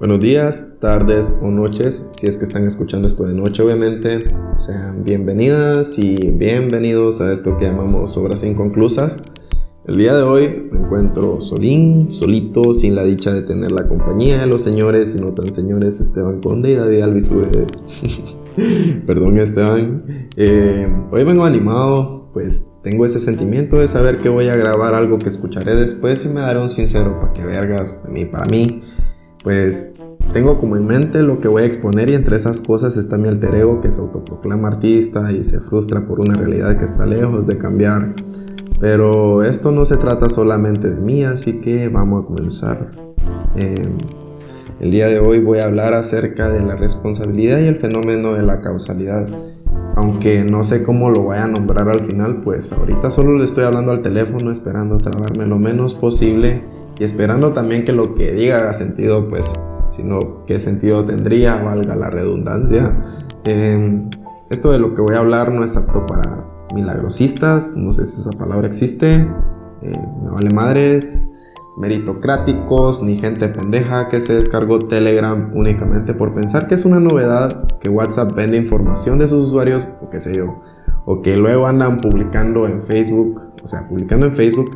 Buenos días, tardes o noches, si es que están escuchando esto de noche obviamente. Sean bienvenidas y bienvenidos a esto que llamamos obras inconclusas. El día de hoy me encuentro solín, solito, sin la dicha de tener la compañía de los señores y no tan señores Esteban Conde y David Alvisudes. Perdón Esteban. Eh, hoy vengo animado, pues tengo ese sentimiento de saber que voy a grabar algo que escucharé después y me daré un sincero para que vergas de mí para mí pues tengo como en mente lo que voy a exponer y entre esas cosas está mi alter ego que se autoproclama artista y se frustra por una realidad que está lejos de cambiar. Pero esto no se trata solamente de mí, así que vamos a comenzar. Em, el día de hoy voy a hablar acerca de la responsabilidad y el fenómeno de la causalidad. Aunque no sé cómo lo voy a nombrar al final, pues ahorita solo le estoy hablando al teléfono esperando trabarme lo menos posible y esperando también que lo que diga haga sentido, pues, sino qué sentido tendría, valga la redundancia. Em, esto de lo que voy a hablar no es apto para milagrosistas, no sé si esa palabra existe, eh, me vale madres, meritocráticos, ni gente pendeja que se descargó Telegram únicamente por pensar que es una novedad que WhatsApp vende información de sus usuarios o qué sé yo, o que luego andan publicando en Facebook, o sea, publicando en Facebook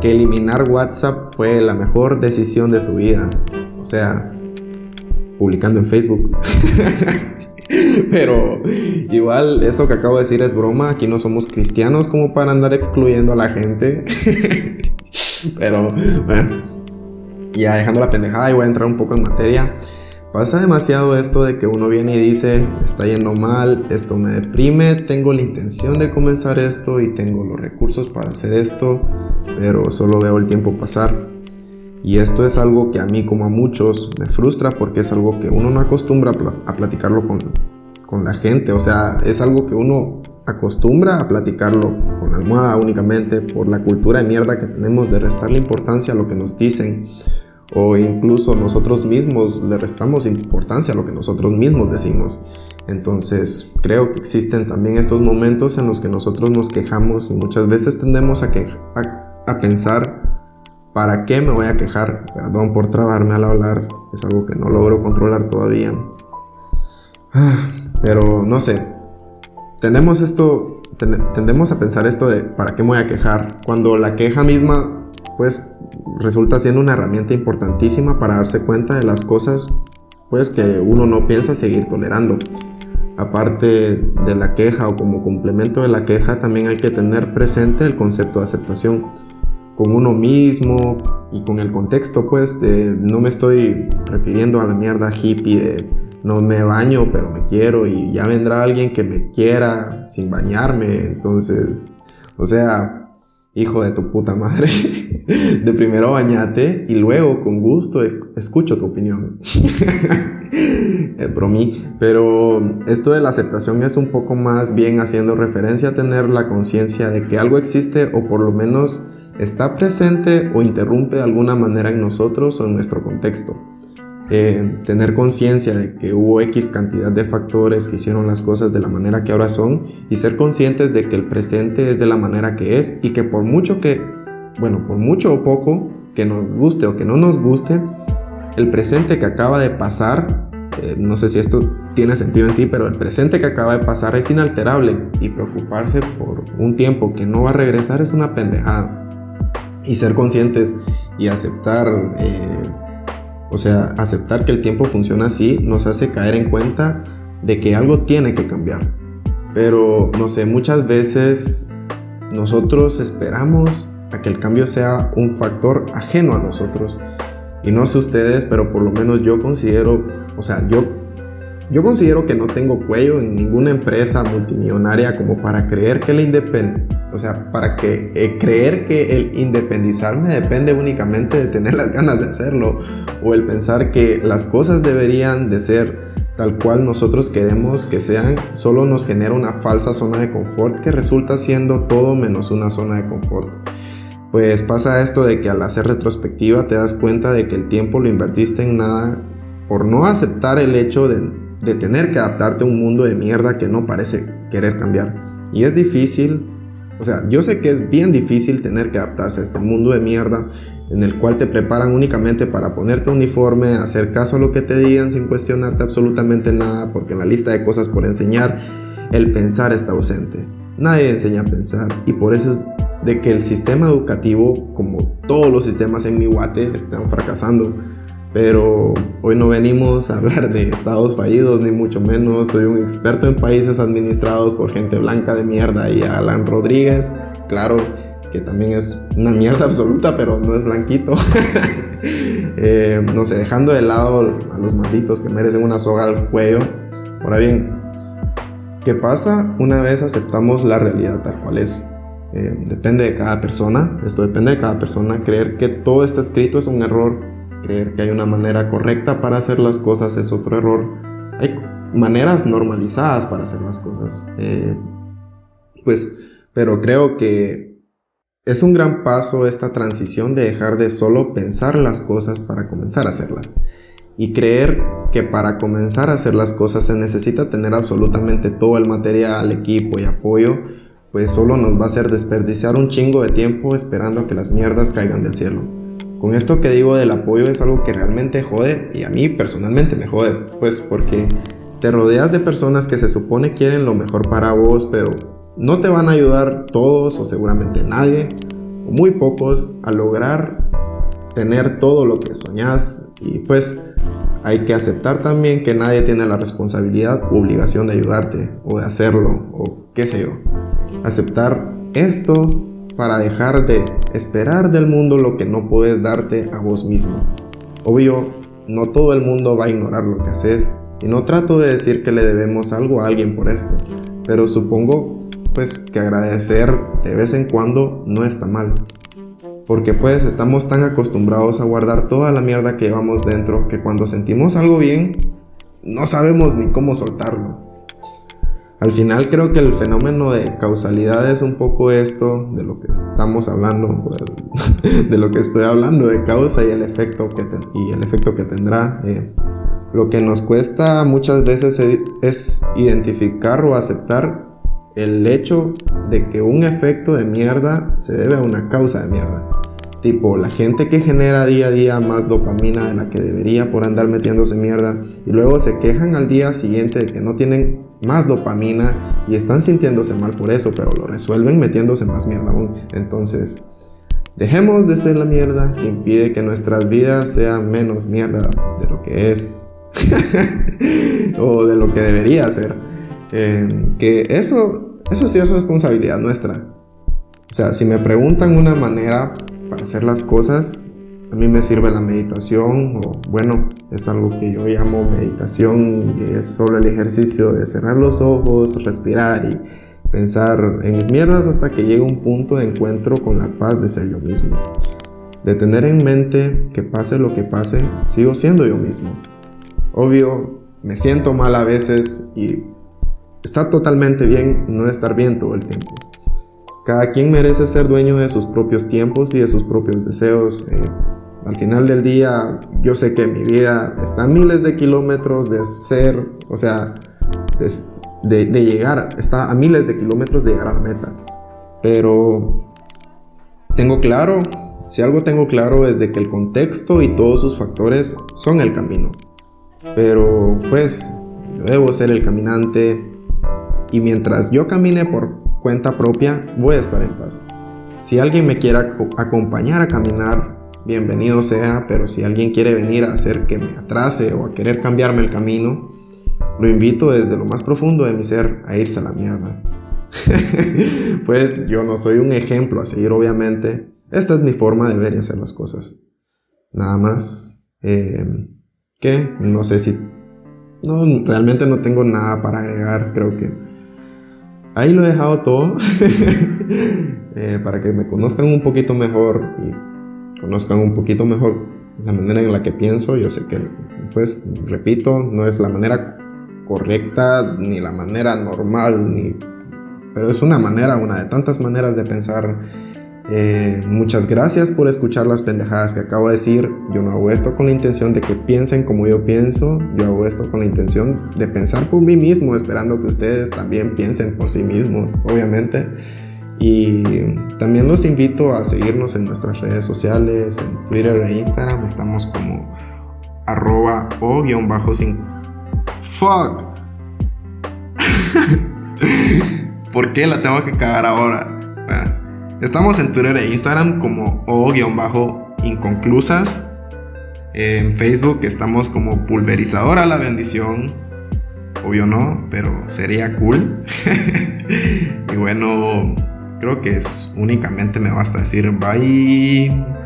que eliminar WhatsApp fue la mejor decisión de su vida. O sea, publicando en Facebook. Pero igual eso que acabo de decir es broma. Aquí no somos cristianos como para andar excluyendo a la gente. Pero bueno, ya dejando la pendejada y voy a entrar un poco en materia. Pasa demasiado esto de que uno viene y dice, está yendo mal, esto me deprime, tengo la intención de comenzar esto y tengo los recursos para hacer esto, pero solo veo el tiempo pasar. Y esto es algo que a mí como a muchos me frustra porque es algo que uno no acostumbra a platicarlo con, con la gente, o sea, es algo que uno acostumbra a platicarlo con almohada únicamente por la cultura de mierda que tenemos de restarle importancia a lo que nos dicen o incluso nosotros mismos le restamos importancia a lo que nosotros mismos decimos. Entonces creo que existen también estos momentos en los que nosotros nos quejamos y muchas veces tendemos a, que, a, pensar, ¿para qué me voy a quejar? Perdón por trabarme al hablar, es algo que no logro controlar todavía. Ah, pero no sé, tenemos esto, tendemos a pensar esto de ¿para qué me voy a quejar? Cuando la queja misma, pues resulta siendo una herramienta importantísima para darse cuenta de las cosas pues que uno no piensa seguir tolerando. Aparte de la queja o como complemento de la queja, también hay que tener presente el concepto de aceptación con uno mismo y con el contexto, pues no me estoy refiriendo a la mierda hippie de no me baño pero me quiero y ya vendrá alguien que me quiera sin bañarme, entonces, o sea, hijo de tu puta madre, de primero bañate y luego con gusto escucho tu opinión. Por mí, pero esto de la aceptación es un poco más bien haciendo referencia a tener la conciencia de que algo existe o por lo menos está presente o interrumpe de alguna manera en nosotros o en nuestro contexto. Eh, tener conciencia de que hubo X cantidad de factores que hicieron las cosas de la manera que ahora son y ser conscientes de que el presente es de la manera que es y que por mucho que, bueno, por mucho o poco que nos guste o que no nos guste, el presente que acaba de pasar, eh, no sé si esto tiene sentido en sí, pero el presente que acaba de pasar es inalterable y preocuparse por un tiempo que no va a regresar es una pendejada. Y ser conscientes y aceptar eh, o sea, aceptar que el tiempo funciona así nos hace caer en cuenta de que algo tiene que cambiar. Pero, no sé, muchas veces nosotros esperamos a que el cambio sea un factor ajeno a nosotros. Y no sé ustedes, pero por lo menos yo considero, o sea, yo, yo considero que no tengo cuello en ninguna empresa multimillonaria como para creer que la independencia o sea, para que eh, creer que el independizarme depende únicamente de tener las ganas de hacerlo o el pensar que las cosas deberían de ser tal cual nosotros queremos que sean, solo nos genera una falsa zona de confort que resulta siendo todo menos una zona de confort. Pues pasa esto de que al hacer retrospectiva te das cuenta de que el tiempo lo invertiste en nada por no aceptar el hecho de, de tener que adaptarte a un mundo de mierda que no parece querer cambiar. Y es difícil, O sea, yo sé que es bien difícil tener que adaptarse a este mundo de mierda en el cual te preparan únicamente para ponerte uniforme, hacer caso a lo que te digan sin cuestionarte absolutamente nada, porque en la lista de cosas por enseñar, el pensar está ausente. Nadie enseña a pensar y por eso es de que el sistema educativo, como todos los sistemas en mi guate, están fracasando. Pero hoy no venimos a hablar de estados fallidos, ni mucho menos. Soy un experto en países administrados por gente blanca de mierda y Alan Rodríguez, claro, que también es una mierda absoluta, pero no es blanquito. Eh, no sé, dejando de lado a los malditos que merecen una soga al cuello. Ahora bien, ¿qué pasa una vez aceptamos la realidad tal cual es? Eh, depende de cada persona, esto depende de cada persona. Creer que todo está escrito es un error Creer que hay una manera correcta para hacer las cosas es otro error. Hay maneras normalizadas para hacer las cosas. Eh, pues, pero creo que es un gran paso esta transición de dejar de solo pensar las cosas para comenzar a hacerlas. Y creer que para comenzar a hacer las cosas se necesita tener absolutamente todo el material, equipo y apoyo, pues solo nos va a hacer desperdiciar un chingo de tiempo esperando a que las mierdas caigan del cielo. Con esto que digo del apoyo es algo que realmente jode y a mí personalmente me jode, pues porque te rodeas de personas que se supone quieren lo mejor para vos, pero no te van a ayudar todos o seguramente nadie, o muy pocos, a lograr tener todo lo que soñás y pues hay que aceptar también que nadie tiene la responsabilidad u obligación de ayudarte o de hacerlo o qué sé yo. Aceptar esto para dejar de esperar del mundo lo que no puedes darte a vos mismo. Obvio, no todo el mundo va a ignorar lo que haces y no trato de decir que le debemos algo a alguien por esto, pero supongo pues que agradecer de vez en cuando no está mal. Porque pues estamos tan acostumbrados a guardar toda la mierda que llevamos dentro que cuando sentimos algo bien, no sabemos ni cómo soltarlo. Al final creo que el fenómeno de causalidad es un poco esto de lo que estamos hablando, de lo que estoy hablando, de causa y el efecto que, y el efecto que tendrá. Eh, lo que nos cuesta muchas veces es identificar o aceptar el hecho de que un efecto de mierda se debe a una causa de mierda. Tipo, la gente que genera día a día más dopamina de la que debería por andar metiéndose mierda y luego se quejan al día siguiente de que no tienen más dopamina y están sintiéndose mal por eso, pero lo resuelven metiéndose más mierda aún. Entonces, dejemos de ser la mierda que impide que nuestras vidas sean menos mierda de lo que es o de lo que debería ser. Eh, que eso, eso sí es responsabilidad nuestra. O sea, si me preguntan una manera para hacer las cosas, a mí me sirve la meditación, o bueno, es algo que yo llamo meditación, y es solo el ejercicio de cerrar los ojos, respirar y pensar en mis mierdas hasta que llegue un punto de encuentro con la paz de ser yo mismo. De tener en mente que pase lo que pase, sigo siendo yo mismo. Obvio, me siento mal a veces y está totalmente bien no estar bien todo el tiempo. Cada quien merece ser dueño de sus propios tiempos y de sus propios deseos. Eh, al final del día, yo sé que mi vida está a miles de kilómetros de ser, o sea, de, llegar, está a miles de kilómetros de llegar a la meta. Pero tengo claro, si algo tengo claro es de que el contexto y todos sus factores son el camino. Pero pues, yo debo ser el caminante y mientras yo camine por cuenta propia, voy a estar en paz. Si alguien me quiere acompañar a caminar, bienvenido sea, pero si alguien quiere venir a hacer que me atrase o a querer cambiarme el camino, lo invito desde lo más profundo de mi ser a irse a la mierda. pues yo no soy un ejemplo a seguir, obviamente. Esta es mi forma de ver y hacer las cosas. Nada más. Eh, que no sé si... No, realmente no tengo nada para agregar. Creo que ahí lo he dejado todo. Eh, para que me conozcan un poquito mejor y conozcan un poquito mejor la manera en la que pienso. Yo sé que, pues, repito, no es la manera correcta ni la manera normal, ni, pero es una manera, una de tantas maneras de pensar. Eh, muchas gracias por escuchar las pendejadas que acabo de decir. Yo no hago esto con la intención de que piensen como yo pienso. Yo hago esto con la intención de pensar por mí mismo, esperando que ustedes también piensen por sí mismos, obviamente. Y también los invito a seguirnos en nuestras redes sociales, en Twitter e Instagram. Estamos como arroba o guion bajo sin... Fuck. ¿Por qué la tengo que cagar ahora? estamos en Twitter e Instagram como o guion bajo inconclusas. En Facebook estamos como pulverizadora la bendición. Obvio no, pero sería cool. y bueno, creo que es únicamente me basta decir bye.